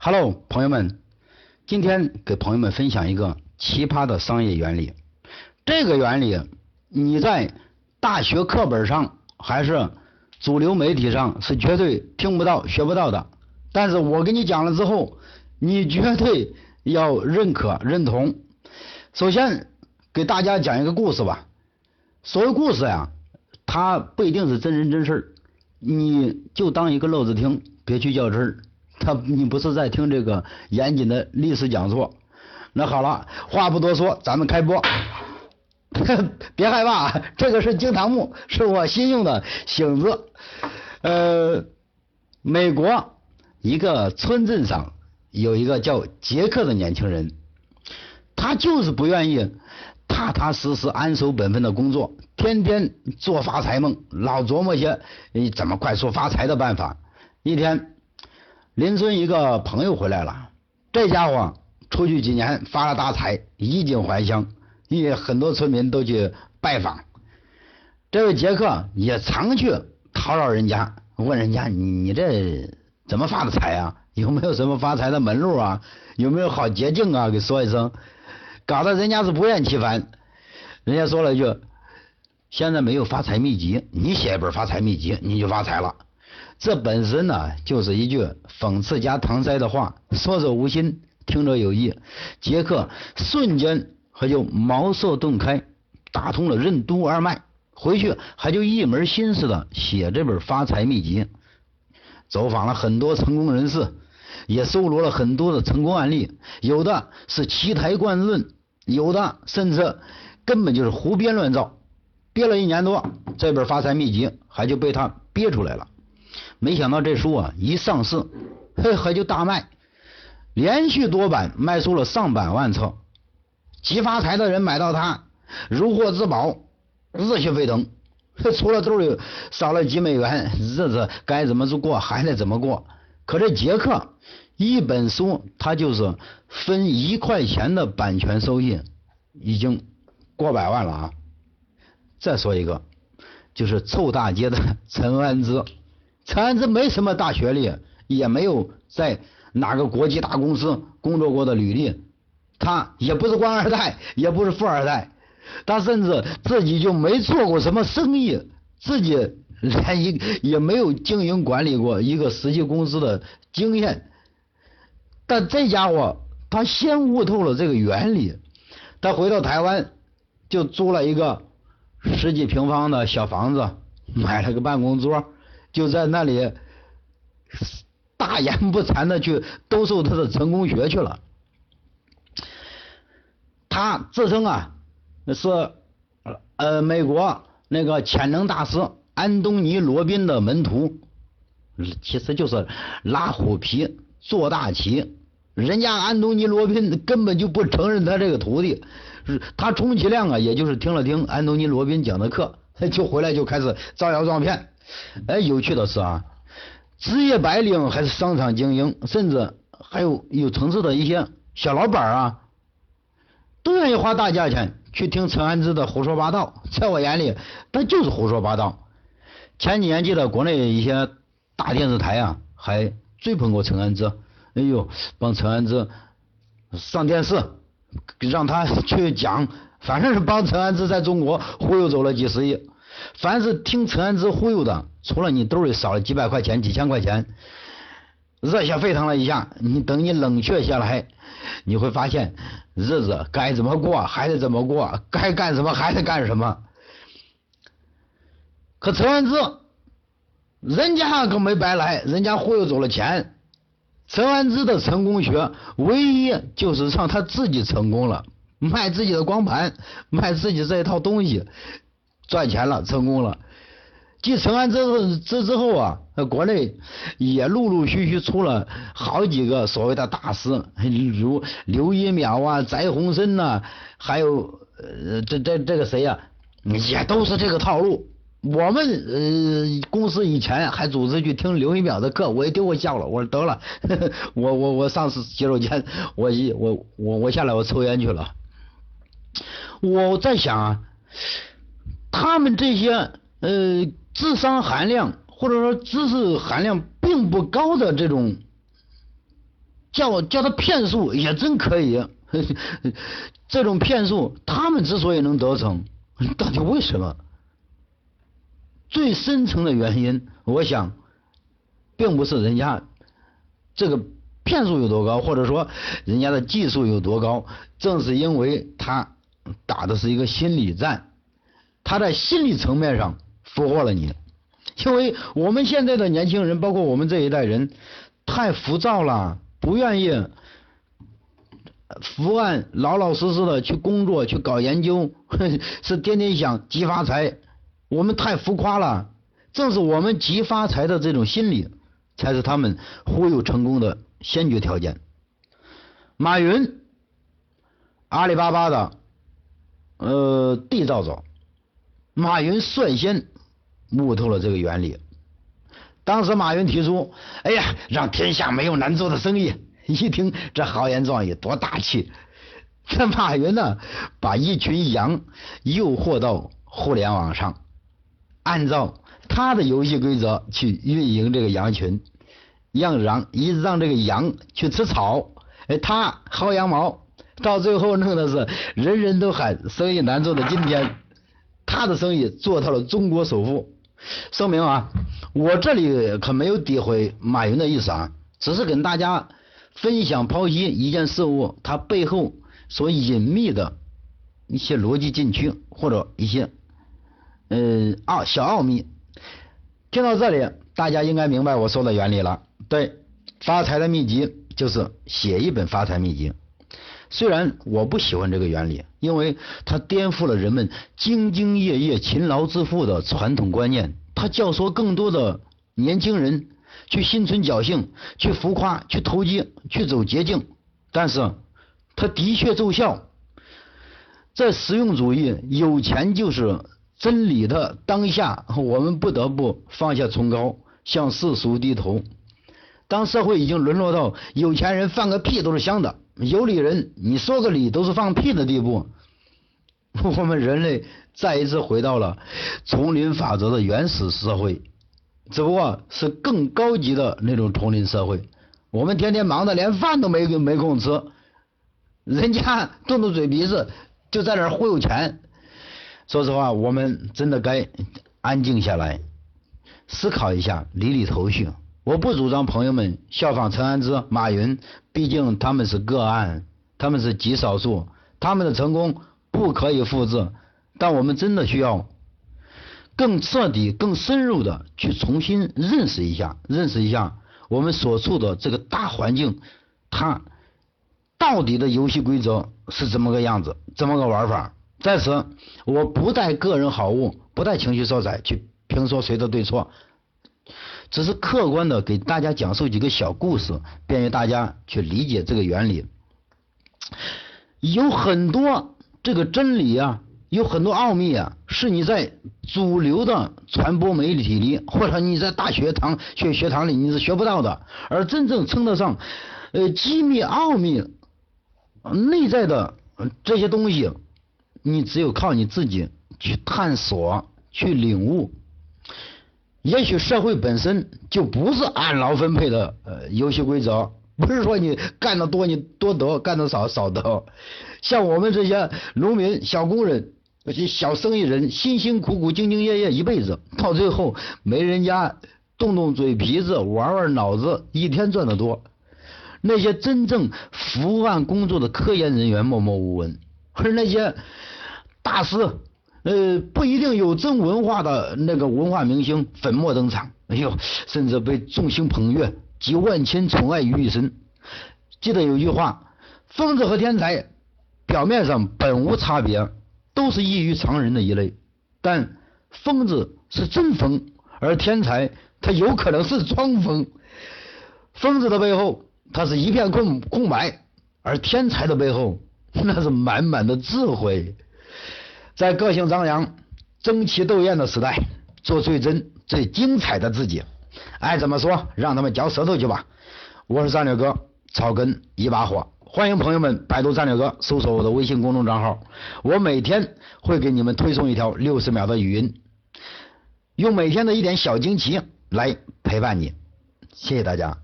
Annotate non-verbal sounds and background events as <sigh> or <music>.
Hello，朋友们，今天给朋友们分享一个奇葩的商业原理。这个原理你在大学课本上还是主流媒体上是绝对听不到、学不到的。但是我给你讲了之后，你绝对要认可、认同。首先给大家讲一个故事吧。所谓故事呀，它不一定是真人真事儿，你就当一个乐子听，别去较真儿。他你不是在听这个严谨的历史讲座？那好了，话不多说，咱们开播。<laughs> 别害怕，这个是惊堂木，是我新用的醒子。呃，美国一个村镇上有一个叫杰克的年轻人，他就是不愿意踏踏实实、安守本分的工作，天天做发财梦，老琢磨些怎么快速发财的办法。一天。邻村一个朋友回来了，这家伙出去几年发了大财，衣锦还乡，也很多村民都去拜访。这位杰克也常去叨扰人家，问人家你你这怎么发的财啊？<laughs> 有没有什么发财的门路啊？有没有好捷径啊？给说一声，搞得人家是不厌其烦。人家说了一句：现在没有发财秘籍，你写一本发财秘籍，你就发财了。这本身呢，就是一句讽刺加搪塞的话，说者无心，听者有意。杰克瞬间他就茅塞顿开，打通了任督二脉，回去还就一门心思的写这本发财秘籍，走访了很多成功人士，也搜罗了很多的成功案例，有的是奇台怪论，有的甚至根本就是胡编乱造。憋了一年多，这本发财秘籍还就被他憋出来了。没想到这书啊一上市，嘿，还就大卖，连续多版卖出了上百万册，急发财的人买到它如获至宝，热血沸腾。除了兜里少了几美元，日子该怎么过还得怎么过。可这杰克一本书他就是分一块钱的版权收益，已经过百万了啊！再说一个，就是臭大街的陈安之。陈安之没什么大学历，也没有在哪个国际大公司工作过的履历，他也不是官二代，也不是富二代，他甚至自己就没做过什么生意，自己连一也没有经营管理过一个实际公司的经验。但这家伙他先悟透了这个原理，他回到台湾就租了一个十几平方的小房子，买了个办公桌。就在那里大言不惭的去兜售他的成功学去了。他自称啊是呃美国那个潜能大师安东尼罗宾的门徒，其实就是拉虎皮做大旗。人家安东尼罗宾根本就不承认他这个徒弟，他充其量啊也就是听了听安东尼罗宾讲的课，就回来就开始招摇撞骗。哎，有趣的是啊，职业白领还是商场精英，甚至还有有层次的一些小老板啊，都愿意花大价钱去听陈安之的胡说八道。在我眼里，他就是胡说八道。前几年记得国内一些大电视台啊，还追捧过陈安之，哎呦，帮陈安之上电视，让他 <laughs> 去讲，反正是帮陈安之在中国忽悠走了几十亿。凡是听陈安之忽悠的，除了你兜里少了几百块钱、几千块钱，热血沸腾了一下，你等你冷却下来，你会发现日子该怎么过还得怎么过，该干什么还得干什么。可陈安之，人家可没白来，人家忽悠走了钱。陈安之的成功学，唯一就是让他自己成功了，卖自己的光盘，卖自己这一套东西。赚钱了，成功了。继陈安之后之之后啊，国内也陆陆续续出了好几个所谓的大师，如刘一淼啊、翟鸿燊呐，还有呃这这这个谁呀，也都是这个套路。我们呃公司以前还组织去听刘一淼的课，我一听我笑了，我说得了，<laughs> 我我我上洗手间，我一我我我下来我抽烟去了。我在想啊。他们这些呃智商含量或者说知识含量并不高的这种叫叫他骗术也真可以。<laughs> 这种骗术，他们之所以能得逞，到底为什么？最深层的原因，我想，并不是人家这个骗术有多高，或者说人家的技术有多高，正是因为他打的是一个心理战，他在心理层面上俘获了你。因为我们现在的年轻人，包括我们这一代人，太浮躁了，不愿意伏案老老实实的去工作、去搞研究，<laughs> 是天天想急发财。我们太浮夸了，正是我们急发财的这种心理，才是他们忽悠成功的先决条件。马云，阿里巴巴的呃缔造者，马云率先悟透了这个原理。当时马云提出：“哎呀，让天下没有难做的生意。<laughs> ”一听这豪言壮语，多大气！这马云呢，把一群羊诱惑到互联网上。按照他的游戏规则去运营这个羊群，让羊一直让这个羊去吃草，哎，他薅羊毛，到最后弄的是人人都喊生意难做的今天，他的生意做到了中国首富。声明啊，我这里可没有诋毁马云的意思啊，只是跟大家分享剖析一件事物它背后所隐秘的一些逻辑禁区或者一些。嗯，奥小奥秘，听到这里，大家应该明白我说的原理了。对，发财的秘籍就是写一本发财秘籍。虽然我不喜欢这个原理，因为它颠覆了人们兢兢业业、勤劳致富的传统观念，它教唆更多的年轻人去心存侥幸、去浮夸、去投机、去走捷径。但是，它的确奏效。在实用主义，有钱就是。真理的当下，我们不得不放下崇高，向世俗低头。当社会已经沦落到有钱人放个屁都是香的，有理人你说个理都是放屁的地步，<laughs> 我们人类再一次回到了丛林法则的原始社会，只不过是更高级的那种丛林社会。我们天天忙的连饭都没没空吃，人家动动嘴皮子就在那忽悠钱。说实话，我们真的该安静下来，思考一下，理理头绪。我不主张朋友们效仿陈安之、马云，毕竟他们是个案，他们是极少数，他们的成功不可以复制。但我们真的需要更彻底、更深入的去重新认识一下，认识一下我们所处的这个大环境，它到底的游戏规则是怎么个样子，怎么个玩法。在此，我不带个人好恶，不带情绪色彩去评说谁的对错，只是客观的给大家讲述几个小故事，便于大家去理解这个原理。有很多这个真理啊，有很多奥秘啊，是你在主流的传播媒体里，或者你在大学堂学学堂里你是学不到的，而真正称得上呃机密奥秘内在的这些东西。你只有靠你自己去探索、去领悟。也许社会本身就不是按劳分配的呃游戏规则，不是说你干的多你多得，干的少少得。像我们这些农民、小工人、那些小生意人，辛辛苦苦、兢兢业业一辈子，到最后没人家动动嘴皮子、玩玩脑子，一天赚得多。那些真正伏案工作的科研人员默默无闻，而那些。大师，呃，不一定有真文化的那个文化明星粉墨登场，哎呦，甚至被众星捧月，集万千宠爱于一身。记得有句话，疯子和天才表面上本无差别，都是异于常人的一类，但疯子是真疯，而天才他有可能是装疯。疯子的背后，他是一片空空白，而天才的背后，那是满满的智慧。在个性张扬、争奇斗艳的时代，做最真、最精彩的自己。爱怎么说，让他们嚼舌头去吧。我是战略哥，草根一把火。欢迎朋友们百度战略哥，搜索我的微信公众账号。我每天会给你们推送一条六十秒的语音，用每天的一点小惊奇来陪伴你。谢谢大家。